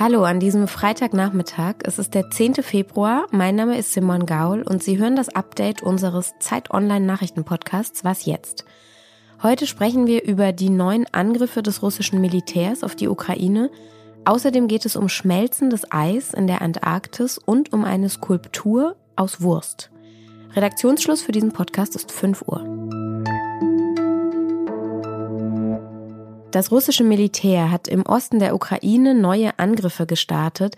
Hallo an diesem Freitagnachmittag. Es ist der 10. Februar. Mein Name ist Simon Gaul und Sie hören das Update unseres Zeit Online Nachrichten Podcasts Was jetzt? Heute sprechen wir über die neuen Angriffe des russischen Militärs auf die Ukraine. Außerdem geht es um schmelzendes Eis in der Antarktis und um eine Skulptur aus Wurst. Redaktionsschluss für diesen Podcast ist 5 Uhr. Das russische Militär hat im Osten der Ukraine neue Angriffe gestartet.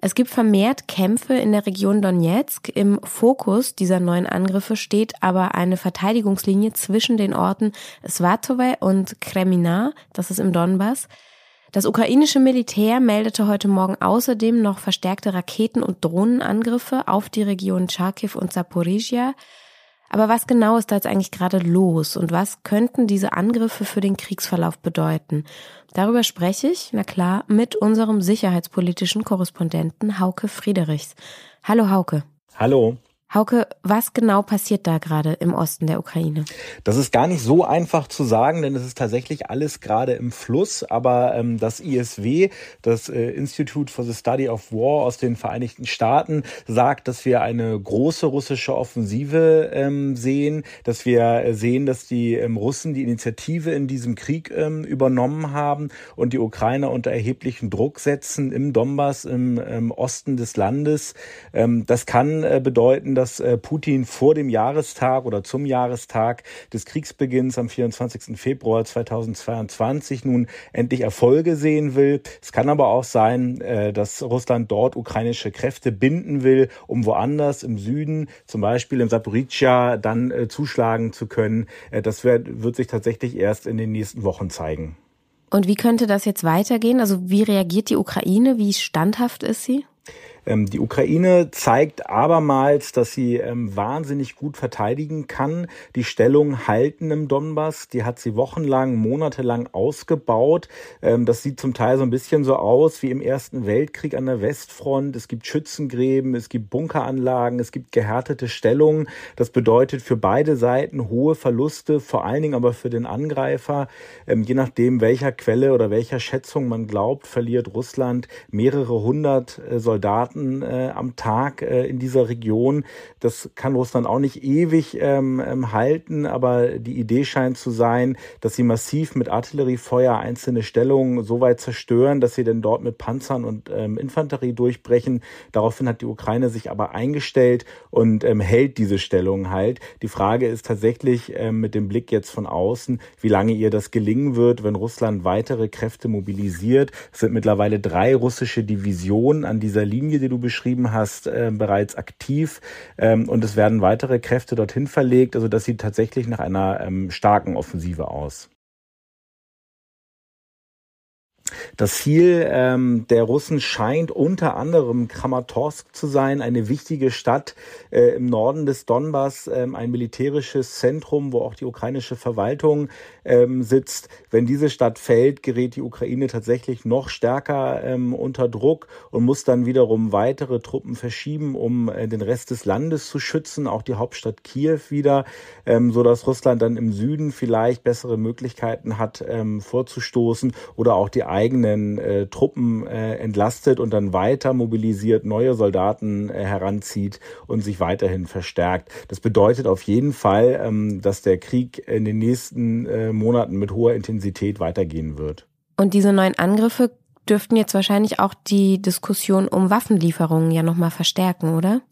Es gibt vermehrt Kämpfe in der Region Donetsk. Im Fokus dieser neuen Angriffe steht aber eine Verteidigungslinie zwischen den Orten Svatowe und Kremina, das ist im Donbass. Das ukrainische Militär meldete heute Morgen außerdem noch verstärkte Raketen- und Drohnenangriffe auf die Region Charkiw und Zaporizhia. Aber was genau ist da jetzt eigentlich gerade los und was könnten diese Angriffe für den Kriegsverlauf bedeuten? Darüber spreche ich, na klar, mit unserem sicherheitspolitischen Korrespondenten Hauke Friedrichs. Hallo Hauke. Hallo. Hauke, was genau passiert da gerade im Osten der Ukraine? Das ist gar nicht so einfach zu sagen, denn es ist tatsächlich alles gerade im Fluss. Aber ähm, das ISW, das äh, Institute for the Study of War aus den Vereinigten Staaten, sagt, dass wir eine große russische Offensive ähm, sehen, dass wir äh, sehen, dass die ähm, Russen die Initiative in diesem Krieg ähm, übernommen haben und die Ukrainer unter erheblichen Druck setzen im Donbass, im ähm, Osten des Landes. Ähm, das kann äh, bedeuten, dass äh, Putin vor dem Jahrestag oder zum Jahrestag des Kriegsbeginns am 24. Februar 2022 nun endlich Erfolge sehen will. Es kann aber auch sein, äh, dass Russland dort ukrainische Kräfte binden will, um woanders im Süden, zum Beispiel im Saporizhia, dann äh, zuschlagen zu können. Das wird, wird sich tatsächlich erst in den nächsten Wochen zeigen. Und wie könnte das jetzt weitergehen? Also wie reagiert die Ukraine? Wie standhaft ist sie? Ähm, die Ukraine zeigt abermals, dass sie ähm, wahnsinnig gut verteidigen kann. Die Stellung halten im Donbass, die hat sie wochenlang, monatelang ausgebaut. Ähm, das sieht zum Teil so ein bisschen so aus wie im Ersten Weltkrieg an der Westfront. Es gibt Schützengräben, es gibt Bunkeranlagen, es gibt gehärtete Stellungen. Das bedeutet für beide Seiten hohe Verluste, vor allen Dingen aber für den Angreifer. Je nachdem, welcher Quelle oder welcher Schätzung man glaubt, verliert Russland mehrere hundert äh, Soldaten Soldaten äh, am Tag äh, in dieser Region. Das kann Russland auch nicht ewig ähm, ähm, halten, aber die Idee scheint zu sein, dass sie massiv mit Artilleriefeuer einzelne Stellungen so weit zerstören, dass sie dann dort mit Panzern und ähm, Infanterie durchbrechen. Daraufhin hat die Ukraine sich aber eingestellt und ähm, hält diese Stellung halt. Die Frage ist tatsächlich ähm, mit dem Blick jetzt von außen, wie lange ihr das gelingen wird, wenn Russland weitere Kräfte mobilisiert. Es sind mittlerweile drei russische Divisionen an dieser Linie, die du beschrieben hast, äh, bereits aktiv. Ähm, und es werden weitere Kräfte dorthin verlegt. Also das sieht tatsächlich nach einer ähm, starken Offensive aus. Das Ziel ähm, der Russen scheint unter anderem Kramatorsk zu sein, eine wichtige Stadt äh, im Norden des Donbass, ähm, ein militärisches Zentrum, wo auch die ukrainische Verwaltung ähm, sitzt. Wenn diese Stadt fällt, gerät die Ukraine tatsächlich noch stärker ähm, unter Druck und muss dann wiederum weitere Truppen verschieben, um äh, den Rest des Landes zu schützen, auch die Hauptstadt Kiew wieder, ähm, so dass Russland dann im Süden vielleicht bessere Möglichkeiten hat, ähm, vorzustoßen oder auch die eigenen äh, Truppen äh, entlastet und dann weiter mobilisiert, neue Soldaten äh, heranzieht und sich weiterhin verstärkt. Das bedeutet auf jeden Fall, ähm, dass der Krieg in den nächsten äh, Monaten mit hoher Intensität weitergehen wird. Und diese neuen Angriffe dürften jetzt wahrscheinlich auch die Diskussion um Waffenlieferungen ja nochmal verstärken, oder?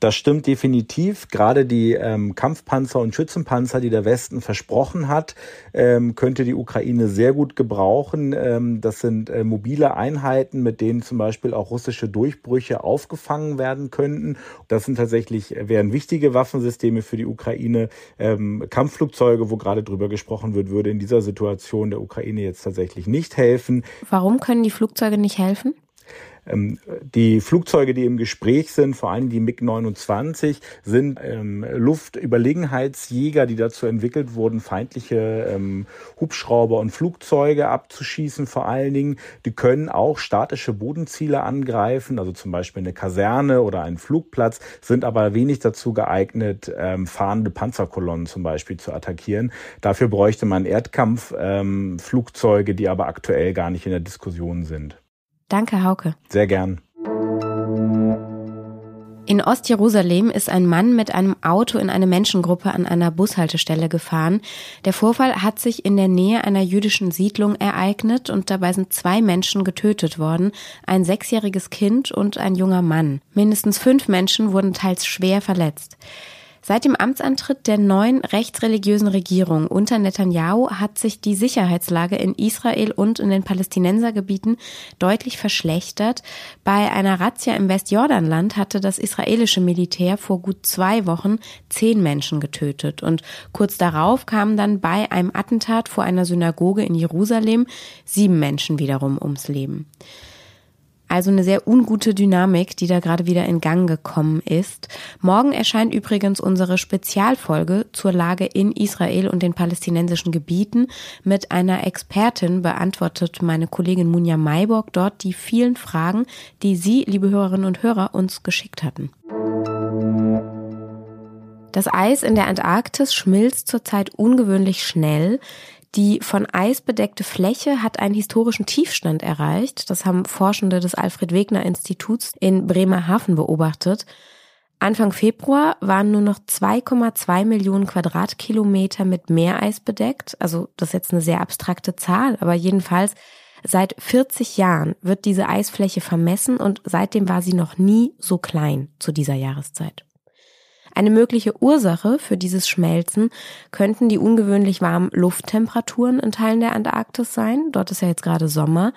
Das stimmt definitiv. Gerade die ähm, Kampfpanzer und Schützenpanzer, die der Westen versprochen hat, ähm, könnte die Ukraine sehr gut gebrauchen. Ähm, das sind äh, mobile Einheiten, mit denen zum Beispiel auch russische Durchbrüche aufgefangen werden könnten. Das sind tatsächlich, äh, wären wichtige Waffensysteme für die Ukraine. Ähm, Kampfflugzeuge, wo gerade drüber gesprochen wird, würde in dieser Situation der Ukraine jetzt tatsächlich nicht helfen. Warum können die Flugzeuge nicht helfen? Ähm, die Flugzeuge, die im Gespräch sind, vor allem die MiG-29, sind ähm, Luftüberlegenheitsjäger, die dazu entwickelt wurden, feindliche ähm, Hubschrauber und Flugzeuge abzuschießen vor allen Dingen. Die können auch statische Bodenziele angreifen, also zum Beispiel eine Kaserne oder einen Flugplatz, sind aber wenig dazu geeignet, fahrende Panzerkolonnen zum Beispiel zu attackieren. Dafür bräuchte man Erdkampfflugzeuge, die aber aktuell gar nicht in der Diskussion sind. Danke, Hauke. Sehr gern. In Ostjerusalem ist ein Mann mit einem Auto in eine Menschengruppe an einer Bushaltestelle gefahren. Der Vorfall hat sich in der Nähe einer jüdischen Siedlung ereignet und dabei sind zwei Menschen getötet worden, ein sechsjähriges Kind und ein junger Mann. Mindestens fünf Menschen wurden teils schwer verletzt. Seit dem Amtsantritt der neuen rechtsreligiösen Regierung unter Netanyahu hat sich die Sicherheitslage in Israel und in den Palästinensergebieten deutlich verschlechtert. Bei einer Razzia im Westjordanland hatte das israelische Militär vor gut zwei Wochen zehn Menschen getötet und kurz darauf kamen dann bei einem Attentat vor einer Synagoge in Jerusalem sieben Menschen wiederum ums Leben. Also eine sehr ungute Dynamik, die da gerade wieder in Gang gekommen ist. Morgen erscheint übrigens unsere Spezialfolge zur Lage in Israel und den palästinensischen Gebieten. Mit einer Expertin beantwortet meine Kollegin Munja Mayborg dort die vielen Fragen, die Sie, liebe Hörerinnen und Hörer, uns geschickt hatten. Das Eis in der Antarktis schmilzt zurzeit ungewöhnlich schnell. Die von Eis bedeckte Fläche hat einen historischen Tiefstand erreicht. Das haben Forschende des Alfred Wegener Instituts in Bremerhaven beobachtet. Anfang Februar waren nur noch 2,2 Millionen Quadratkilometer mit Meereis bedeckt. Also das ist jetzt eine sehr abstrakte Zahl, aber jedenfalls seit 40 Jahren wird diese Eisfläche vermessen und seitdem war sie noch nie so klein zu dieser Jahreszeit. Eine mögliche Ursache für dieses Schmelzen könnten die ungewöhnlich warmen Lufttemperaturen in Teilen der Antarktis sein. Dort ist ja jetzt gerade Sommer.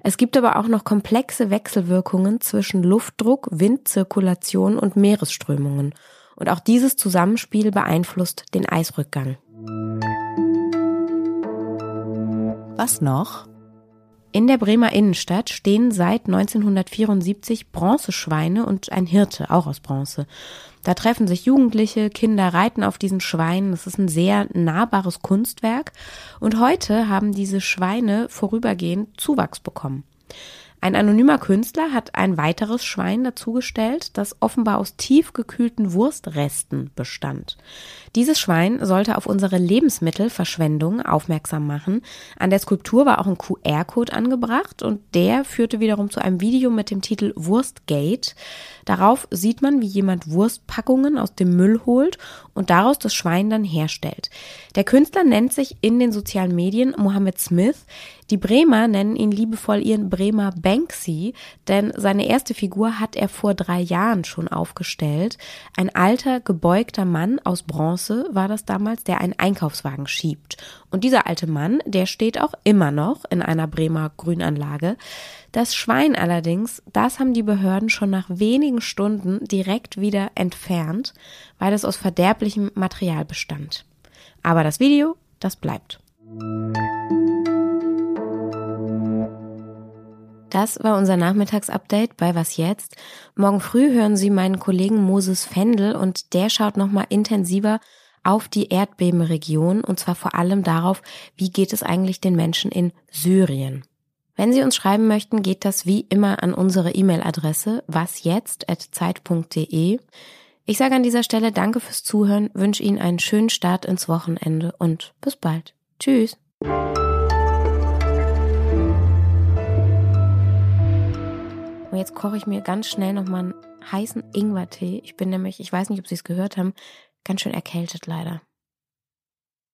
Es gibt aber auch noch komplexe Wechselwirkungen zwischen Luftdruck, Windzirkulation und Meeresströmungen. Und auch dieses Zusammenspiel beeinflusst den Eisrückgang. Was noch? In der Bremer Innenstadt stehen seit 1974 Bronzeschweine und ein Hirte, auch aus Bronze. Da treffen sich Jugendliche, Kinder reiten auf diesen Schweinen. Das ist ein sehr nahbares Kunstwerk. Und heute haben diese Schweine vorübergehend Zuwachs bekommen. Ein anonymer Künstler hat ein weiteres Schwein dazugestellt, das offenbar aus tiefgekühlten Wurstresten bestand. Dieses Schwein sollte auf unsere Lebensmittelverschwendung aufmerksam machen. An der Skulptur war auch ein QR-Code angebracht und der führte wiederum zu einem Video mit dem Titel Wurstgate. Darauf sieht man, wie jemand Wurstpackungen aus dem Müll holt und daraus das Schwein dann herstellt. Der Künstler nennt sich in den sozialen Medien Mohammed Smith. Die Bremer nennen ihn liebevoll ihren Bremer Banksy, denn seine erste Figur hat er vor drei Jahren schon aufgestellt. Ein alter, gebeugter Mann aus Bronze war das damals, der einen Einkaufswagen schiebt. Und dieser alte Mann, der steht auch immer noch in einer Bremer Grünanlage. Das Schwein allerdings, das haben die Behörden schon nach wenigen Stunden direkt wieder entfernt, weil es aus verderblichem Material bestand. Aber das Video, das bleibt. Das war unser Nachmittagsupdate bei Was jetzt? Morgen früh hören Sie meinen Kollegen Moses Fendel und der schaut nochmal intensiver auf die Erdbebenregion und zwar vor allem darauf, wie geht es eigentlich den Menschen in Syrien. Wenn Sie uns schreiben möchten, geht das wie immer an unsere E-Mail-Adresse wasjetzt@zeit.de. Ich sage an dieser Stelle Danke fürs Zuhören, wünsche Ihnen einen schönen Start ins Wochenende und bis bald. Tschüss. Und jetzt koche ich mir ganz schnell nochmal einen heißen Ingwertee. Ich bin nämlich, ich weiß nicht, ob Sie es gehört haben, ganz schön erkältet leider.